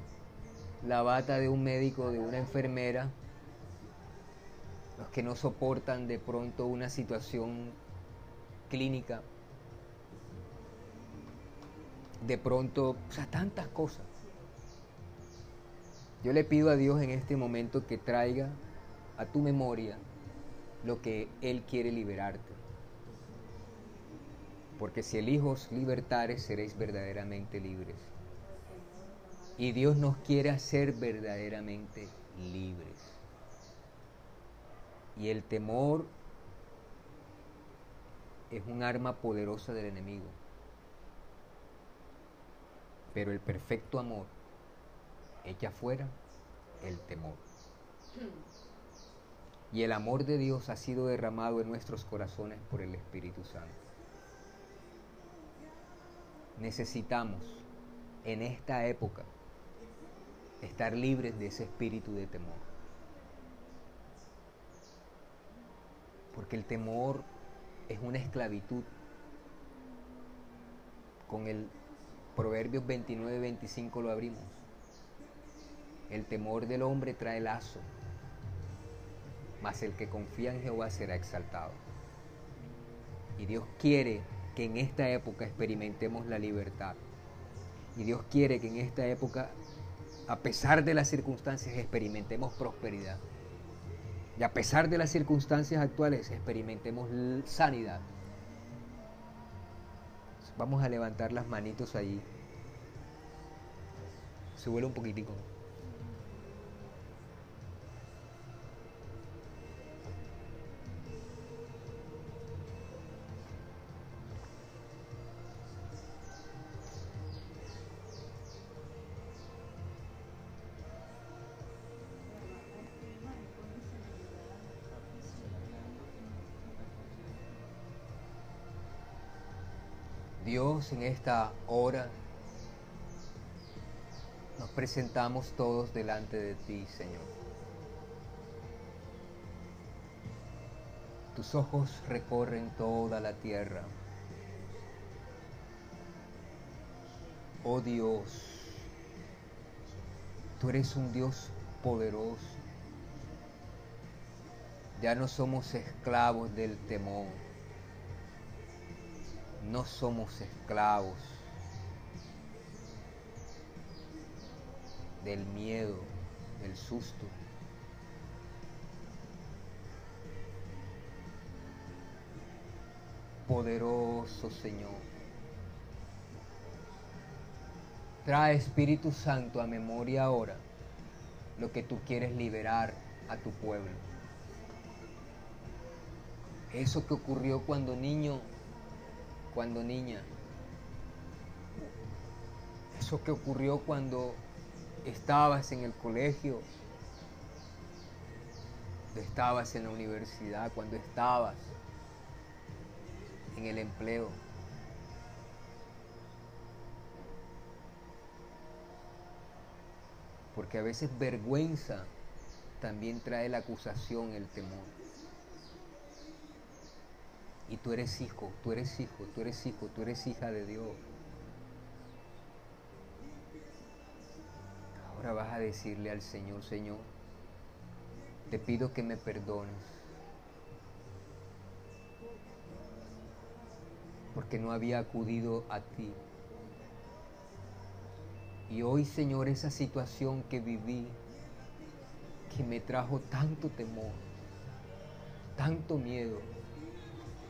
la bata de un médico, de una enfermera, los que no soportan de pronto una situación clínica, de pronto, o sea, tantas cosas. Yo le pido a Dios en este momento que traiga a tu memoria lo que Él quiere liberarte. Porque si elijos libertares, seréis verdaderamente libres. Y Dios nos quiere hacer verdaderamente libres. Y el temor es un arma poderosa del enemigo. Pero el perfecto amor echa fuera el temor. Y el amor de Dios ha sido derramado en nuestros corazones por el Espíritu Santo. Necesitamos en esta época estar libres de ese espíritu de temor. Porque el temor es una esclavitud. Con el Proverbios 29-25 lo abrimos. El temor del hombre trae lazo, mas el que confía en Jehová será exaltado. Y Dios quiere que en esta época experimentemos la libertad. Y Dios quiere que en esta época, a pesar de las circunstancias, experimentemos prosperidad. Y a pesar de las circunstancias actuales, experimentemos sanidad. Vamos a levantar las manitos allí. Súbelo un poquitico. En esta hora nos presentamos todos delante de ti, Señor. Tus ojos recorren toda la tierra. Oh Dios, tú eres un Dios poderoso. Ya no somos esclavos del temor no somos esclavos del miedo, del susto. Poderoso Señor. Trae Espíritu Santo a memoria ahora lo que tú quieres liberar a tu pueblo. Eso que ocurrió cuando niño cuando niña. Eso que ocurrió cuando estabas en el colegio, cuando estabas en la universidad, cuando estabas en el empleo. Porque a veces vergüenza también trae la acusación, el temor. Y tú eres hijo, tú eres hijo, tú eres hijo, tú eres hija de Dios. Ahora vas a decirle al Señor, Señor, te pido que me perdones. Porque no había acudido a ti. Y hoy, Señor, esa situación que viví, que me trajo tanto temor, tanto miedo,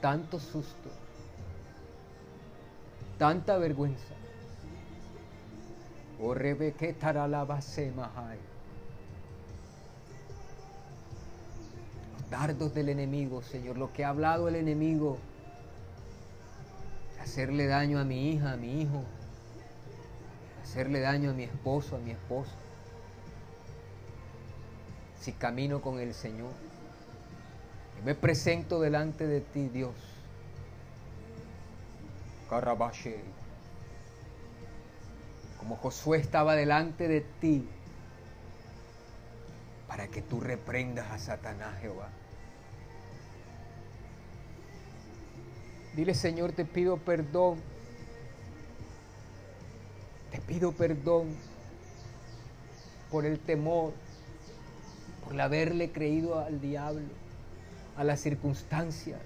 tanto susto, tanta vergüenza. O Rebeque taralabase mahai. Los dardos del enemigo, Señor, lo que ha hablado el enemigo, hacerle daño a mi hija, a mi hijo, hacerle daño a mi esposo, a mi esposa. Si camino con el Señor, me presento delante de ti, Dios. Carabashe. Como Josué estaba delante de ti, para que tú reprendas a Satanás, Jehová. Dile, Señor, te pido perdón. Te pido perdón por el temor, por haberle creído al diablo, a las circunstancias.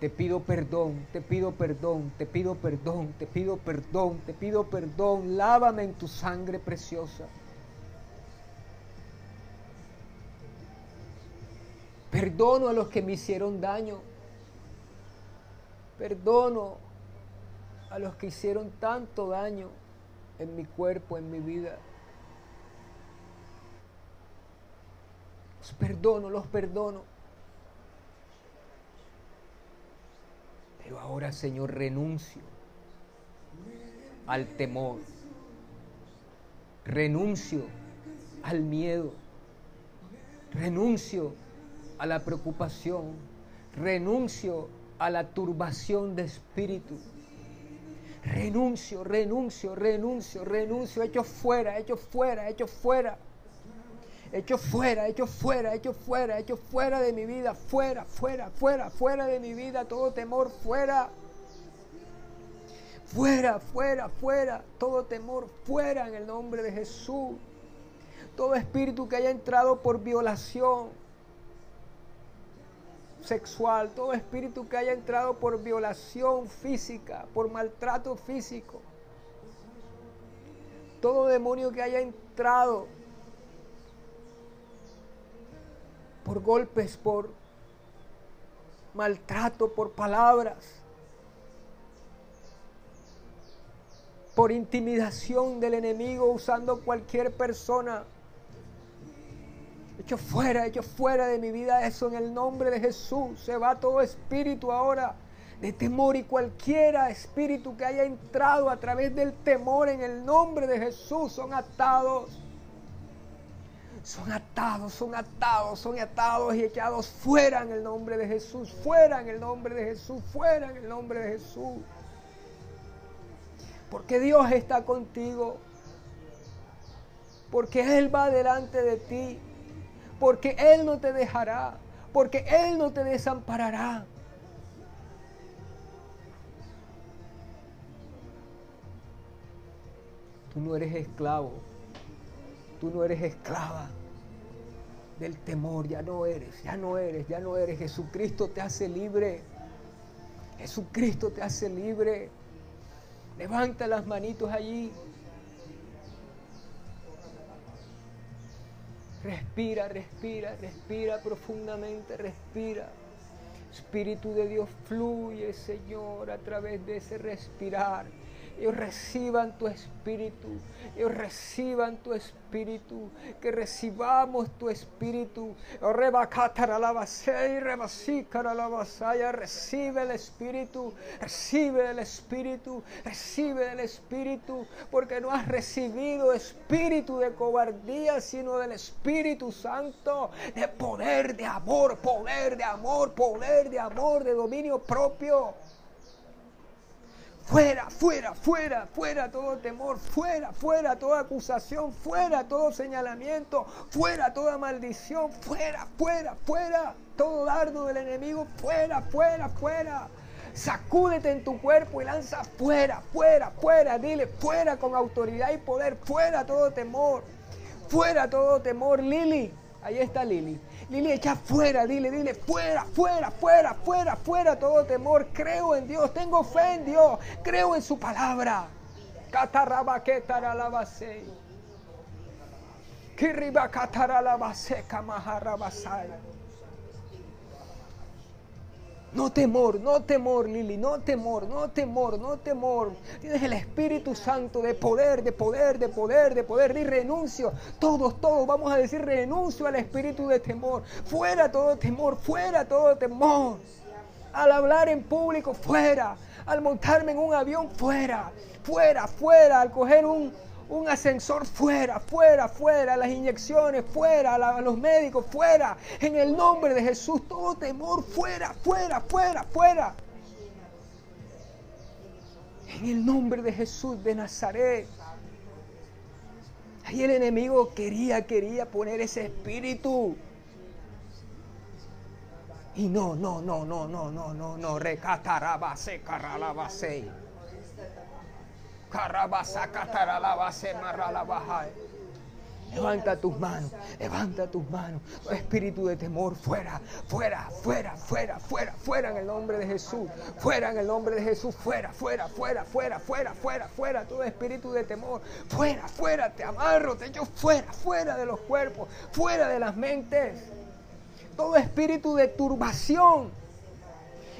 Te pido perdón, te pido perdón, te pido perdón, te pido perdón, te pido perdón. Lávame en tu sangre preciosa. Perdono a los que me hicieron daño. Perdono a los que hicieron tanto daño en mi cuerpo, en mi vida. Los perdono, los perdono. Pero ahora, Señor, renuncio al temor. Renuncio al miedo. Renuncio a la preocupación. Renuncio a la turbación de espíritu. Renuncio, renuncio, renuncio, renuncio, hecho fuera, hecho fuera, hecho fuera. Hecho fuera, hecho fuera, hecho fuera, hecho fuera de mi vida, fuera, fuera, fuera, fuera de mi vida, todo temor, fuera. Fuera, fuera, fuera, todo temor, fuera en el nombre de Jesús. Todo espíritu que haya entrado por violación, sexual, todo espíritu que haya entrado por violación física, por maltrato físico, todo demonio que haya entrado por golpes, por maltrato, por palabras, por intimidación del enemigo usando cualquier persona Hecho fuera, hecho fuera de mi vida eso en el nombre de Jesús. Se va todo espíritu ahora de temor y cualquiera espíritu que haya entrado a través del temor en el nombre de Jesús son atados. Son atados, son atados, son atados y echados fuera en el nombre de Jesús, fuera en el nombre de Jesús, fuera en el nombre de Jesús. Porque Dios está contigo. Porque Él va delante de ti porque Él no te dejará, porque Él no te desamparará. Tú no eres esclavo, tú no eres esclava del temor, ya no eres, ya no eres, ya no eres. Jesucristo te hace libre. Jesucristo te hace libre. Levanta las manitos allí. Respira, respira, respira profundamente, respira. Espíritu de Dios fluye, Señor, a través de ese respirar ellos reciban tu espíritu, ellos reciban tu espíritu, que recibamos tu espíritu. Recibe el espíritu, recibe el espíritu, recibe el espíritu, porque no has recibido espíritu de cobardía, sino del Espíritu Santo, de poder, de amor, poder, de amor, poder, de amor, de dominio propio. Fuera, fuera, fuera, fuera todo temor, fuera, fuera toda acusación, fuera todo señalamiento, fuera toda maldición, fuera, fuera, fuera todo dardo del enemigo, fuera, fuera, fuera. Sacúdete en tu cuerpo y lanza fuera, fuera, fuera. Dile fuera con autoridad y poder, fuera todo temor, fuera todo temor, Lili. Ahí está Lili. Lili, echa fuera, dile, dile, fuera, fuera, fuera, fuera, fuera todo temor. Creo en Dios, tengo fe en Dios, creo en su palabra. Kiriba cataralabase kamaharabasai. No temor, no temor, Lili, no temor, no temor, no temor. Tienes el Espíritu Santo de poder, de poder, de poder, de poder. Y renuncio. Todos, todos vamos a decir renuncio al espíritu de temor. Fuera todo temor, fuera todo temor. Al hablar en público, fuera. Al montarme en un avión, fuera. Fuera, fuera. Al coger un, un ascensor fuera, fuera, fuera, las inyecciones fuera, los médicos fuera, en el nombre de Jesús, todo temor fuera, fuera, fuera, fuera. En el nombre de Jesús de Nazaret. Ahí el enemigo quería, quería poner ese espíritu. Y no, no, no, no, no, no, no, no, recatarabase, caralabase. Levanta tus manos, levanta tus manos. espíritu de temor, fuera, fuera, fuera, fuera, fuera, fuera en el nombre de Jesús. Fuera en el nombre de Jesús, fuera, fuera, fuera, fuera, fuera, fuera, fuera. Todo espíritu de temor, fuera, fuera, te amarro, te echo fuera, fuera de los cuerpos, fuera de las mentes. Todo espíritu de turbación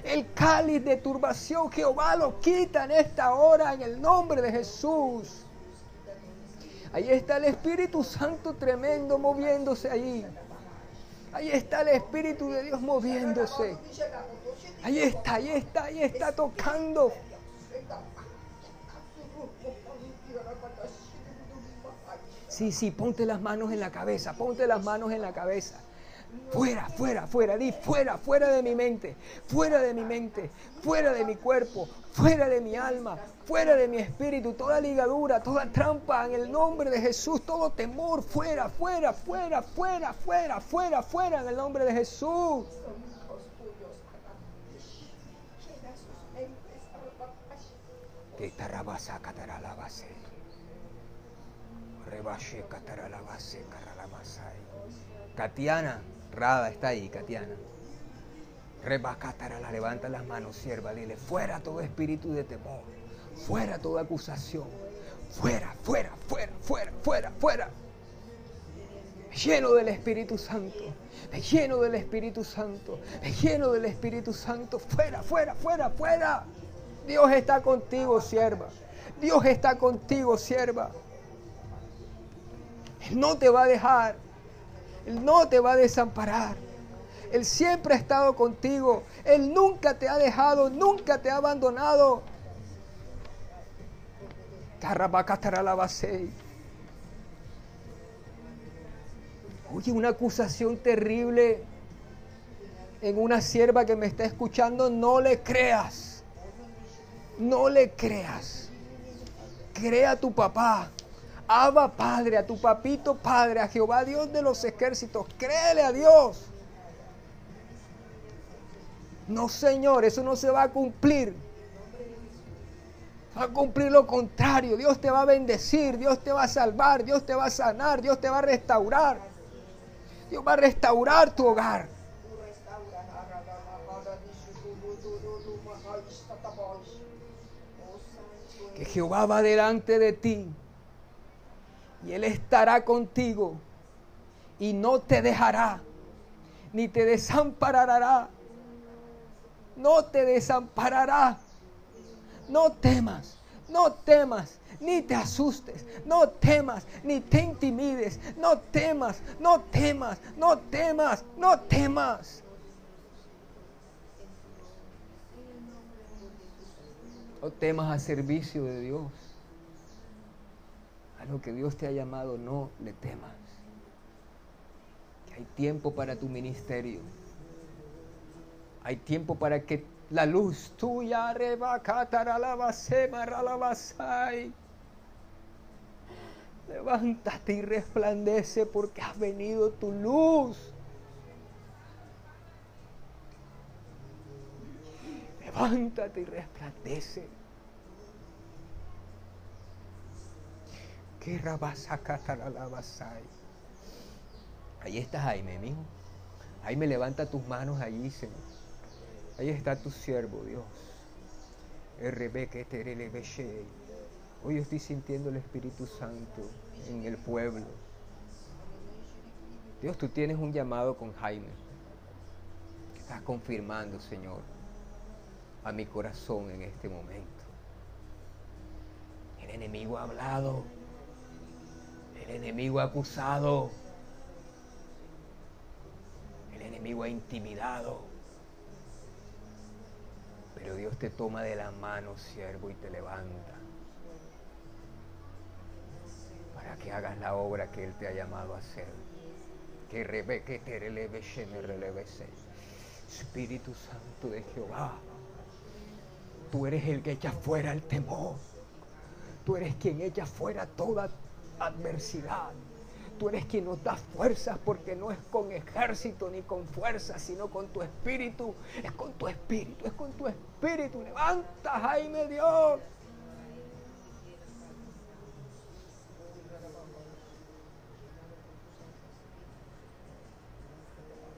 el cáliz de turbación, Jehová lo quita en esta hora en el nombre de Jesús. Ahí está el Espíritu Santo tremendo moviéndose ahí. Ahí está el Espíritu de Dios moviéndose. Ahí está, ahí está, ahí está tocando. Sí, sí, ponte las manos en la cabeza, ponte las manos en la cabeza. Fuera, fuera, fuera, di fuera, fuera de mi mente, fuera de mi mente, fuera de mi cuerpo, fuera de mi alma, fuera de mi espíritu, toda ligadura, toda trampa en el nombre de Jesús, todo temor, fuera, fuera, fuera, fuera, fuera, fuera, fuera en el nombre de Jesús. Katiana. Está ahí, Katiana. Rebacátara, la levanta las manos, sierva. Dile, fuera todo espíritu de temor. Fuera toda acusación. Fuera, fuera, fuera, fuera, fuera, fuera. Lleno del Espíritu Santo. Lleno del Espíritu Santo. Lleno del Espíritu Santo. Fuera, fuera, fuera, fuera. Dios está contigo, sierva. Dios está contigo, sierva. No te va a dejar. Él no te va a desamparar. Él siempre ha estado contigo. Él nunca te ha dejado, nunca te ha abandonado. Oye, una acusación terrible en una sierva que me está escuchando, no le creas. No le creas. Crea a tu papá. Abba Padre, a tu papito Padre, a Jehová Dios de los ejércitos. Créele a Dios. No, Señor, eso no se va a cumplir. Va a cumplir lo contrario. Dios te va a bendecir, Dios te va a salvar, Dios te va a sanar, Dios te va a restaurar. Dios va a restaurar tu hogar. Que Jehová va delante de ti y Él estará contigo y no te dejará, ni te desamparará. No te desamparará. No temas, no temas, ni te asustes, no temas, ni te intimides, no temas, no temas, no temas, no temas. No temas a servicio de Dios lo que Dios te ha llamado, no le temas. Que hay tiempo para tu ministerio. Hay tiempo para que la luz tuya Levántate y resplandece porque has venido tu luz. Levántate y resplandece. Ahí está Jaime, mijo. Jaime, levanta tus manos allí, Señor. Ahí está tu siervo, Dios. Hoy estoy sintiendo el Espíritu Santo en el pueblo. Dios, tú tienes un llamado con Jaime. Estás confirmando, Señor, a mi corazón en este momento. El enemigo ha hablado. El enemigo ha acusado. El enemigo ha intimidado. Pero Dios te toma de la mano, siervo, y te levanta. Para que hagas la obra que Él te ha llamado a hacer. Que rebe, que te releve, me releve, Espíritu Santo de Jehová. Tú eres el que echa fuera el temor. Tú eres quien echa fuera toda adversidad. Tú eres quien nos da fuerzas porque no es con ejército ni con fuerza, sino con tu espíritu. Es con tu espíritu, es con tu espíritu. Levanta, Jaime Dios.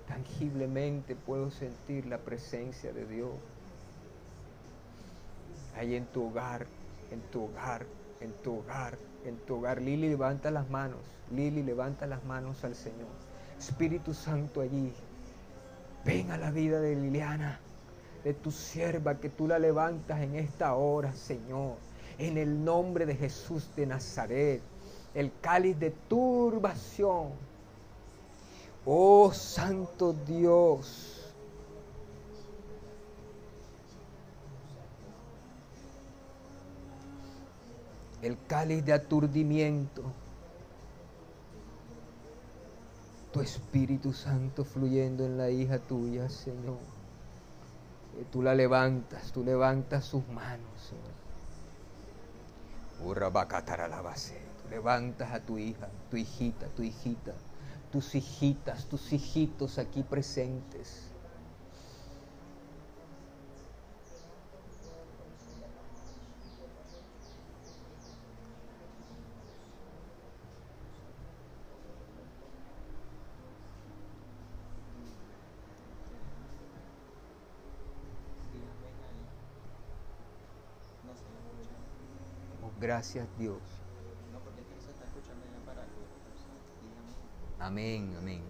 Tangiblemente puedo sentir la presencia de Dios. Ahí en tu hogar, en tu hogar, en tu hogar, en tu hogar. Lili, levanta las manos. Lili, levanta las manos al Señor. Espíritu Santo allí. Ven a la vida de Liliana, de tu sierva, que tú la levantas en esta hora, Señor. En el nombre de Jesús de Nazaret. El cáliz de turbación. Oh Santo Dios. El cáliz de aturdimiento. Tu Espíritu Santo fluyendo en la hija tuya, Señor. Que tú la levantas, tú levantas sus manos, Señor. Tú levantas a tu hija, tu hijita, tu hijita, tus hijitas, tus hijitos aquí presentes. Gracias Dios. Amén, amén.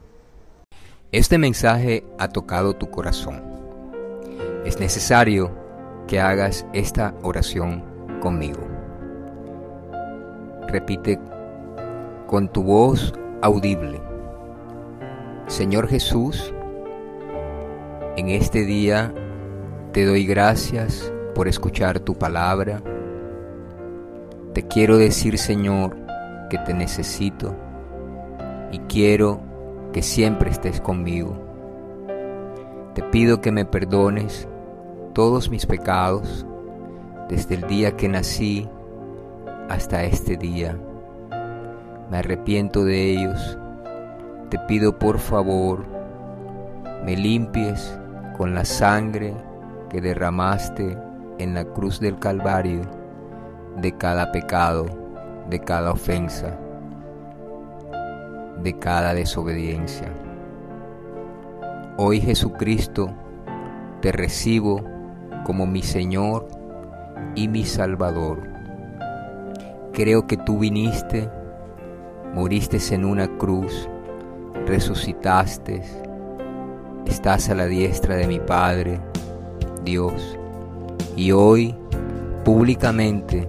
Este mensaje ha tocado tu corazón. Es necesario que hagas esta oración conmigo. Repite con tu voz audible. Señor Jesús, en este día te doy gracias por escuchar tu palabra te quiero decir, Señor, que te necesito y quiero que siempre estés conmigo. Te pido que me perdones todos mis pecados desde el día que nací hasta este día. Me arrepiento de ellos. Te pido por favor, me limpies con la sangre que derramaste en la cruz del Calvario de cada pecado, de cada ofensa, de cada desobediencia. Hoy Jesucristo, te recibo como mi Señor y mi Salvador. Creo que tú viniste, moriste en una cruz, resucitaste, estás a la diestra de mi Padre, Dios, y hoy públicamente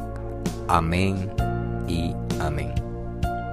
Amén y amén.